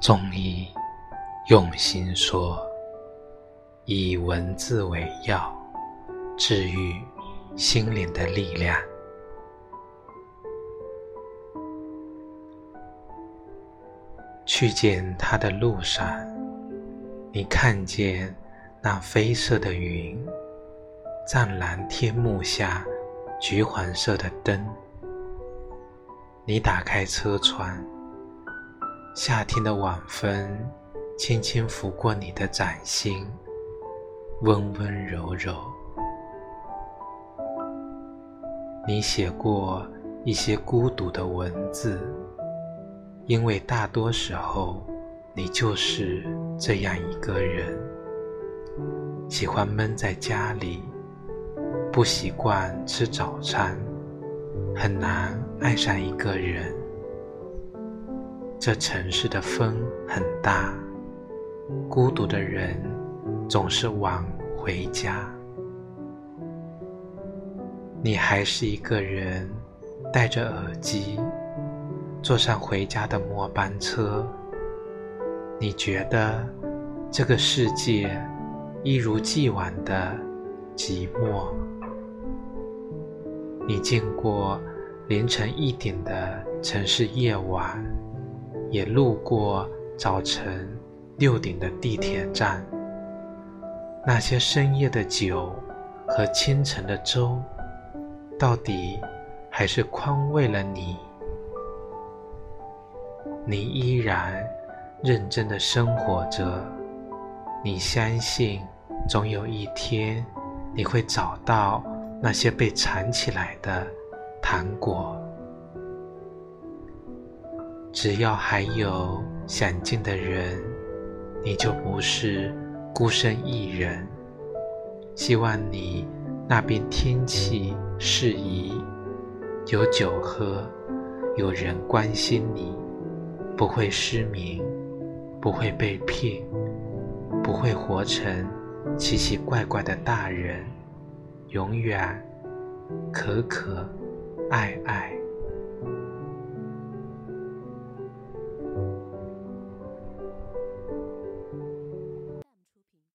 中医用心说，以文字为药，治愈心灵的力量。去见他的路上，你看见那绯色的云，湛蓝天幕下，橘黄色的灯。你打开车窗，夏天的晚风轻轻拂过你的掌心，温温柔柔。你写过一些孤独的文字，因为大多时候你就是这样一个人，喜欢闷在家里，不习惯吃早餐。很难爱上一个人。这城市的风很大，孤独的人总是晚回家。你还是一个人，戴着耳机，坐上回家的末班车。你觉得这个世界一如既往的寂寞。你见过凌晨一点的城市夜晚，也路过早晨六点的地铁站。那些深夜的酒和清晨的粥，到底还是宽慰了你？你依然认真的生活着，你相信总有一天你会找到。那些被藏起来的糖果，只要还有想见的人，你就不是孤身一人。希望你那边天气适宜，有酒喝，有人关心你，不会失眠，不会被骗，不会活成奇奇怪怪的大人。永远可可爱爱。